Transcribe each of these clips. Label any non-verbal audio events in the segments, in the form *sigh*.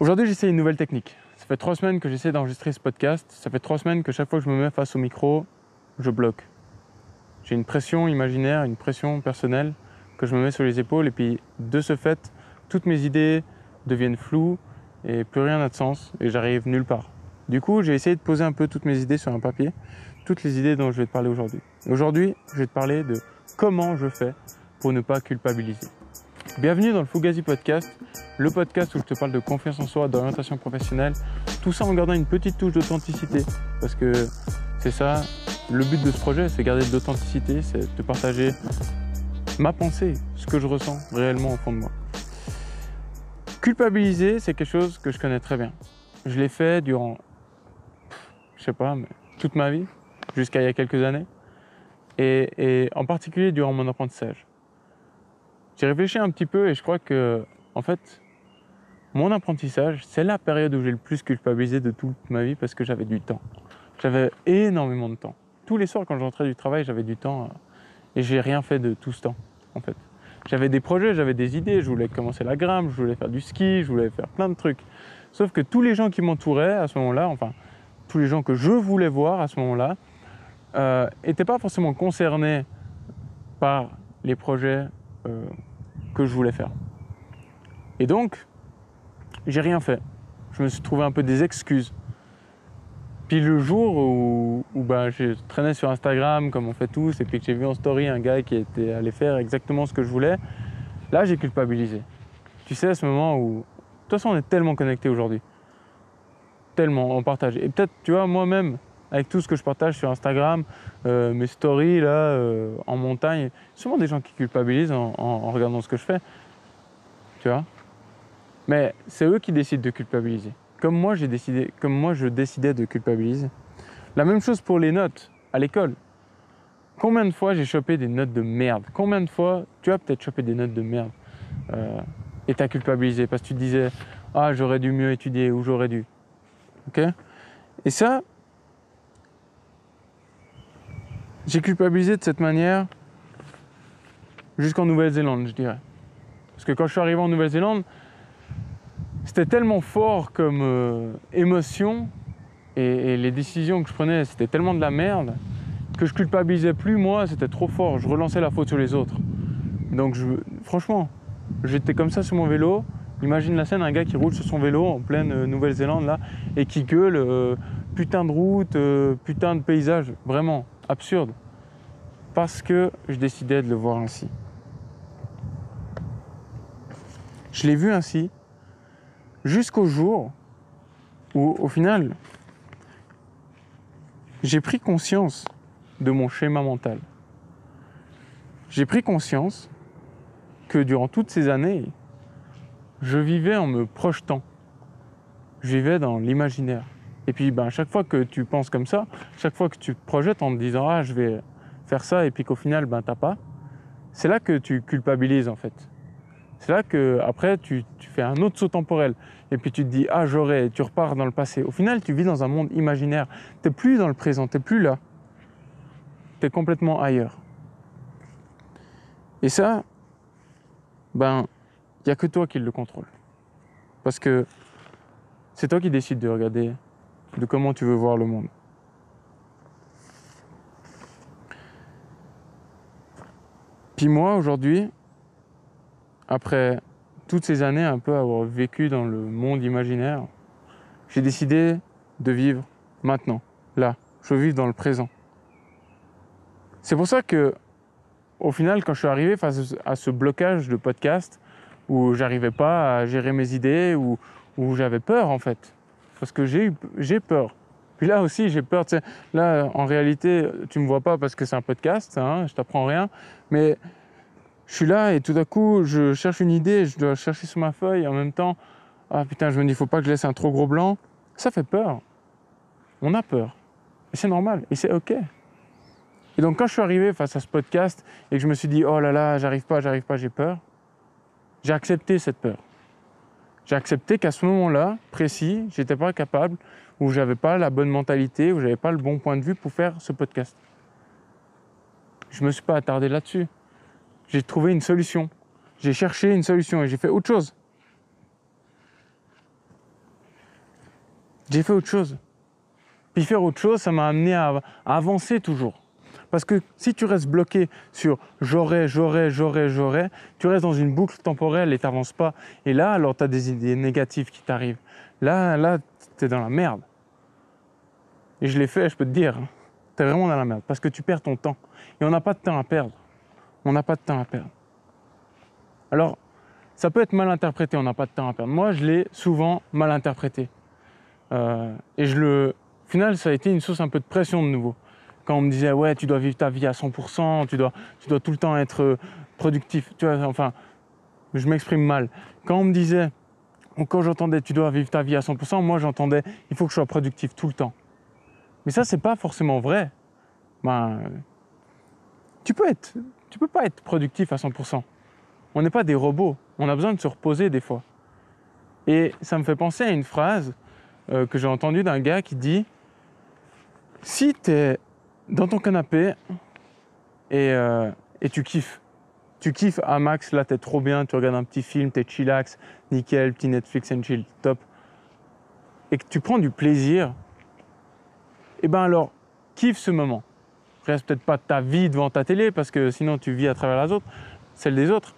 Aujourd'hui, j'essaie une nouvelle technique. Ça fait trois semaines que j'essaie d'enregistrer ce podcast. Ça fait trois semaines que chaque fois que je me mets face au micro, je bloque. J'ai une pression imaginaire, une pression personnelle que je me mets sur les épaules. Et puis, de ce fait, toutes mes idées deviennent floues et plus rien n'a de sens et j'arrive nulle part. Du coup, j'ai essayé de poser un peu toutes mes idées sur un papier, toutes les idées dont je vais te parler aujourd'hui. Aujourd'hui, je vais te parler de comment je fais pour ne pas culpabiliser. Bienvenue dans le Fugazi Podcast, le podcast où je te parle de confiance en soi, d'orientation professionnelle, tout ça en gardant une petite touche d'authenticité, parce que c'est ça, le but de ce projet, c'est garder de l'authenticité, c'est de partager ma pensée, ce que je ressens réellement au fond de moi. Culpabiliser, c'est quelque chose que je connais très bien. Je l'ai fait durant, je sais pas, mais toute ma vie, jusqu'à il y a quelques années, et, et en particulier durant mon apprentissage. J'ai réfléchi un petit peu et je crois que, en fait, mon apprentissage, c'est la période où j'ai le plus culpabilisé de toute ma vie parce que j'avais du temps. J'avais énormément de temps. Tous les soirs, quand j'entrais du travail, j'avais du temps euh, et j'ai rien fait de tout ce temps, en fait. J'avais des projets, j'avais des idées, je voulais commencer la grimpe, je voulais faire du ski, je voulais faire plein de trucs. Sauf que tous les gens qui m'entouraient à ce moment-là, enfin, tous les gens que je voulais voir à ce moment-là, n'étaient euh, pas forcément concernés par les projets euh, que je voulais faire. Et donc, j'ai rien fait. Je me suis trouvé un peu des excuses. Puis le jour où, où ben, j'ai traîné sur Instagram, comme on fait tous, et puis que j'ai vu en story un gars qui était allé faire exactement ce que je voulais, là j'ai culpabilisé. Tu sais, à ce moment où. De toute façon, on est tellement connectés aujourd'hui. Tellement, on partage. Et peut-être, tu vois, moi-même, avec tout ce que je partage sur Instagram, euh, mes stories là, euh, en montagne, souvent des gens qui culpabilisent en, regardant ce que je fais. Tu vois? Mais c'est eux qui décident de culpabiliser. Comme moi, j'ai décidé, comme moi je décidais de culpabiliser. La même chose pour les notes à l'école. Combien de fois j'ai chopé des notes de merde? Combien de fois tu as peut-être chopé des notes de merde euh, et t'as culpabilisé parce que tu disais ah j'aurais dû mieux étudier ou j'aurais dû. Ok? Et ça, J'ai culpabilisé de cette manière jusqu'en Nouvelle-Zélande, je dirais. Parce que quand je suis arrivé en Nouvelle-Zélande, c'était tellement fort comme euh, émotion et, les décisions que je prenais, c'était tellement de la merde que je culpabilisais plus moi, c'était trop fort. Je relançais la faute sur les autres. Donc franchement, j'étais comme ça sur mon vélo. Imagine la scène, un gars qui roule sur son vélo en pleine euh, Nouvelle-Zélande là et qui gueule euh, putain de route, putain de paysage, vraiment absurde. Parce que je décidais de le voir ainsi. Je l'ai vu ainsi jusqu'au jour où, au final, j'ai pris conscience de mon schéma mental. J'ai pris conscience que durant toutes ces années, je vivais en me projetant. Je vivais dans l'imaginaire. Et puis, ben, chaque fois que tu penses comme ça, chaque fois que tu te projettes en te disant Ah, je vais faire ça, et puis qu'au final, ben, t'as pas, c'est là que tu culpabilises en fait. C'est là que après tu, fais un autre saut temporel. Et puis tu te dis Ah, j'aurais, tu repars dans le passé. Au final, tu vis dans un monde imaginaire. Tu n'es plus dans le présent, tu n'es plus là. Tu es complètement ailleurs. Et ça, ben, il n'y a que toi qui le contrôle. Parce que c'est toi qui décides de regarder de comment tu veux voir le monde. Puis moi, aujourd'hui, après toutes ces années un peu avoir vécu dans le monde imaginaire, j'ai décidé de vivre maintenant, là. Je veux vivre dans le présent. C'est pour ça que, au final, quand je suis arrivé face à ce blocage de podcast, où j'arrivais pas à gérer mes idées, où, où j'avais peur en fait, parce que j'ai peur. Puis là aussi, j'ai peur. Là, en réalité, tu me vois pas parce que c'est un podcast, hein, je t'apprends rien. Mais je suis là et tout d'un coup, je cherche une idée, je dois chercher sur ma feuille. En même temps, ah putain, je me dis, il faut pas que je laisse un trop gros blanc. Ça fait peur. On a peur. Et c'est normal. Et c'est OK. Et donc, quand je suis arrivé face à ce podcast et que je me suis dit, oh là là, j'arrive pas, j'arrive pas, j'ai peur, j'ai accepté cette peur. J'ai accepté qu'à ce moment-là, précis, j'étais pas capable, ou j'avais pas la bonne mentalité, ou j'avais pas le bon point de vue pour faire ce podcast. Je me suis pas attardé là-dessus. J'ai trouvé une solution. J'ai cherché une solution et j'ai fait autre chose. j'ai fait autre chose. Puis faire autre chose, ça m'a amené à, avancer toujours. Parce que si tu restes bloqué sur j'aurais, j'aurais, j'aurais, j'aurais, tu restes dans une boucle temporelle et tu n'avances pas. Et là, alors tu as des idées négatives qui t'arrivent. Là, là, tu es dans la merde. Et je l'ai fait, je peux te dire, hein. tu es vraiment dans la merde. Parce que tu perds ton temps. Et on n'a pas de temps à perdre. On n'a pas de temps à perdre. Alors, ça peut être mal interprété, on n'a pas de temps à perdre. Moi, je l'ai souvent mal interprété. Euh, et je le, au final, ça a été une source un peu de pression de nouveau. Quand on me disait, ouais, tu dois vivre ta vie à 100%, tu dois, tu dois tout le temps être euh, productif. Tu vois, enfin, je m'exprime mal. Quand on me disait, ou quand j'entendais, tu dois vivre ta vie à 100%, moi j'entendais, il faut que je sois productif tout le temps. Mais ça, c'est pas forcément vrai. Ben, tu peux être, tu peux pas être productif à 100%. On n'est pas des robots. On a besoin de se reposer des fois. Et ça me fait penser à une phrase euh, que j'ai entendue d'un gars qui dit Si tu es dans ton canapé et, euh, et, tu kiffes, tu kiffes à max, là tu es trop bien, tu regardes un petit film, tu es chillax, nickel, petit Netflix and chill, top, et que tu prends du plaisir, et eh ben alors kiffe ce moment. Reste peut-être pas ta vie devant ta télé parce que sinon tu vis à travers la autres, celle des autres,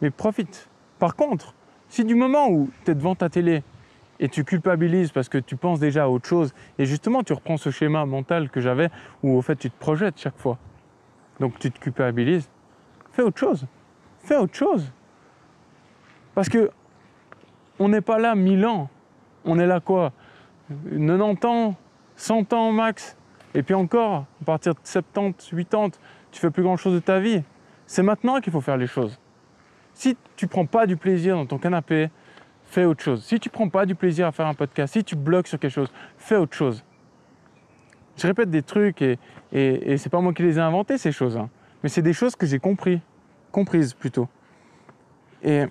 mais profite. Par contre, si du moment où tu es devant ta télé et tu culpabilises parce que tu penses déjà à autre chose, et justement tu reprends ce schéma mental que j'avais où au fait tu te projettes chaque fois, donc tu te culpabilises, fais autre chose. Fais autre chose. Parce que on n'est pas là mille ans. On est là quoi? 90 ans, 100 ans max. Et puis encore, à partir de 70, 80, tu fais plus grand chose de ta vie. C'est maintenant qu'il faut faire les choses. Si tu prends pas du plaisir dans ton canapé, fais autre chose. Si tu prends pas du plaisir à faire un podcast, si tu bloques sur quelque chose, fais autre chose. Je répète des trucs et, et, et c'est pas moi qui les ai inventés ces choses, hein. mais c'est des choses que j'ai compris, comprises plutôt. Et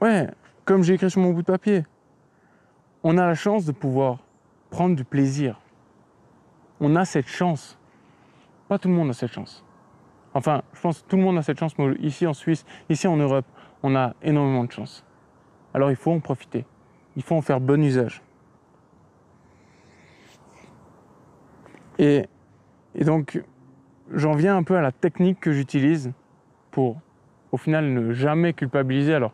ouais, comme j'ai écrit sur mon bout de papier, on a la chance de pouvoir prendre du plaisir. On a cette chance. Pas tout le monde a cette chance. Enfin, je pense que tout le monde a cette chance, ici en Suisse, ici en Europe, on a énormément de chance. Alors il faut en profiter. Il faut en faire bon usage. Et, donc, j'en viens un peu à la technique que j'utilise pour, au final, ne jamais culpabiliser. Alors,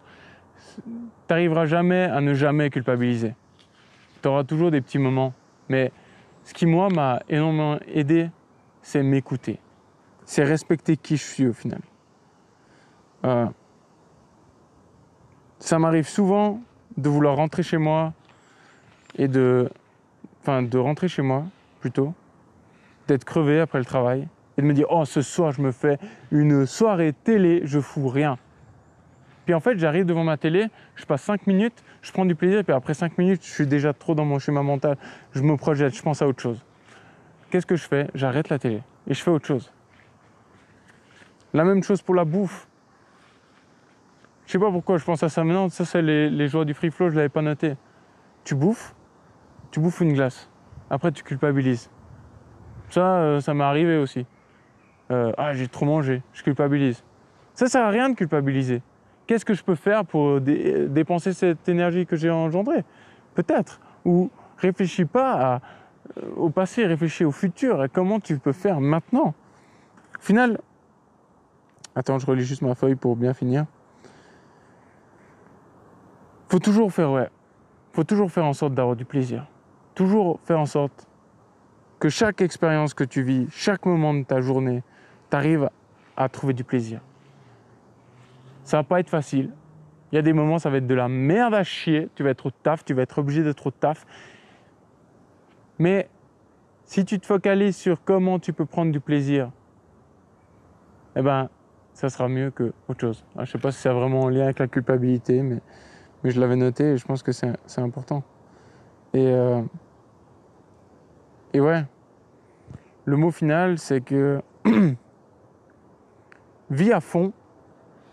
tu n'arriveras jamais à ne jamais culpabiliser. Tu auras toujours des petits moments. Mais ce qui, moi, m'a énormément aidé, c'est m'écouter c'est respecter qui je suis au final. Euh, ça m'arrive souvent de vouloir rentrer chez moi et de, enfin, de rentrer chez moi plutôt, d'être crevé après le travail et de me dire oh ce soir je me fais une soirée télé, je fous rien. Puis en fait j'arrive devant ma télé, je passe 5 minutes, je prends du plaisir, puis après 5 minutes je suis déjà trop dans mon schéma mental, je me projette, je pense à autre chose. Qu'est-ce que je fais? J'arrête la télé et je fais autre chose. La même chose pour la bouffe. Je sais pas pourquoi je pense à ça maintenant. Ça, c'est les, les joies du free flow, je l'avais pas noté. Tu bouffes, tu bouffes une glace. Après, tu culpabilises. Ça, euh, ça m'est arrivé aussi. Euh, ah, j'ai trop mangé, je culpabilise. Ça sert à rien de culpabiliser. Qu'est-ce que je peux faire pour dépenser cette énergie que j'ai engendrée? Peut-être. Ou réfléchis pas euh, au passé, réfléchis au futur comment tu peux faire maintenant. Au final, Attends, je relis juste ma feuille pour bien finir. Faut toujours faire, ouais. Faut toujours faire en sorte d'avoir du plaisir. Toujours faire en sorte que chaque expérience que tu vis, chaque moment de ta journée, t'arrives à trouver du plaisir. Ça va pas être facile. Il y a des moments, ça va être de la merde à chier. Tu vas être au taf, tu vas être obligé d'être au taf. Mais si tu te focalises sur comment tu peux prendre du plaisir, eh ben, ça sera mieux que autre chose. Ah, je sais pas si c'est vraiment en lien avec la culpabilité, mais, mais je l'avais noté et je pense que c'est important. Et, euh, et ouais, le mot final, c'est que *clears throat* vis à fond,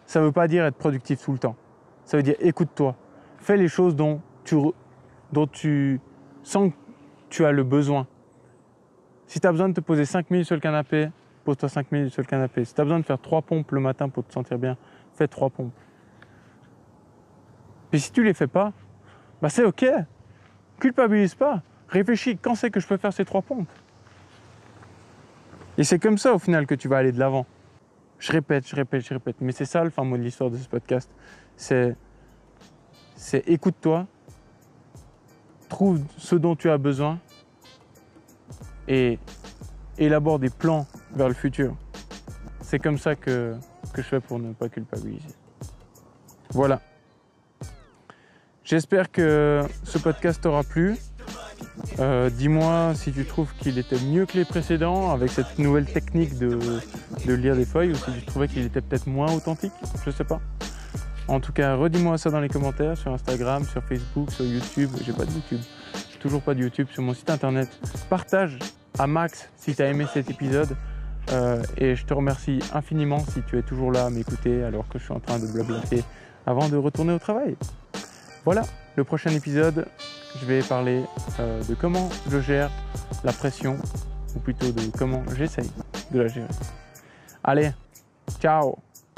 ça ne veut pas dire être productif tout le temps. Ça veut dire écoute-toi, fais les choses dont tu, dont tu sens que tu as le besoin. Si tu as besoin de te poser 5 minutes sur le canapé, pose-toi 5 minutes sur le canapé. Si tu as besoin de faire 3 pompes le matin pour te sentir bien, fais 3 pompes. Puis si tu les fais pas, bah c'est ok. Culpabilise pas. Réfléchis, quand c'est que je peux faire ces trois pompes? Et c'est comme ça au final que tu vas aller de l'avant. Je répète, je répète, je répète. Mais c'est ça le fin mot de l'histoire de ce podcast. C'est, c'est écoute-toi, trouve ce dont tu as besoin et élabore des plans vers le futur. C'est comme ça que, que je fais pour ne pas culpabiliser. Voilà. J'espère que ce podcast t'aura plu. Euh, dis-moi si tu trouves qu'il était mieux que les précédents avec cette nouvelle technique de, lire des feuilles ou si tu trouvais qu'il était peut-être moins authentique. Je sais pas. En tout cas, redis-moi ça dans les commentaires sur Instagram, sur Facebook, sur YouTube. J'ai pas de YouTube. Toujours pas de YouTube sur mon site internet. Partage à max si tu as aimé cet épisode. Euh, et je te remercie infiniment si tu es toujours là à m'écouter alors que je suis en train de blablater avant de retourner au travail. Voilà, le prochain épisode, je vais parler euh, de comment je gère la pression, ou plutôt de comment j'essaye de la gérer. Allez, ciao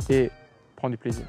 et prends du plaisir.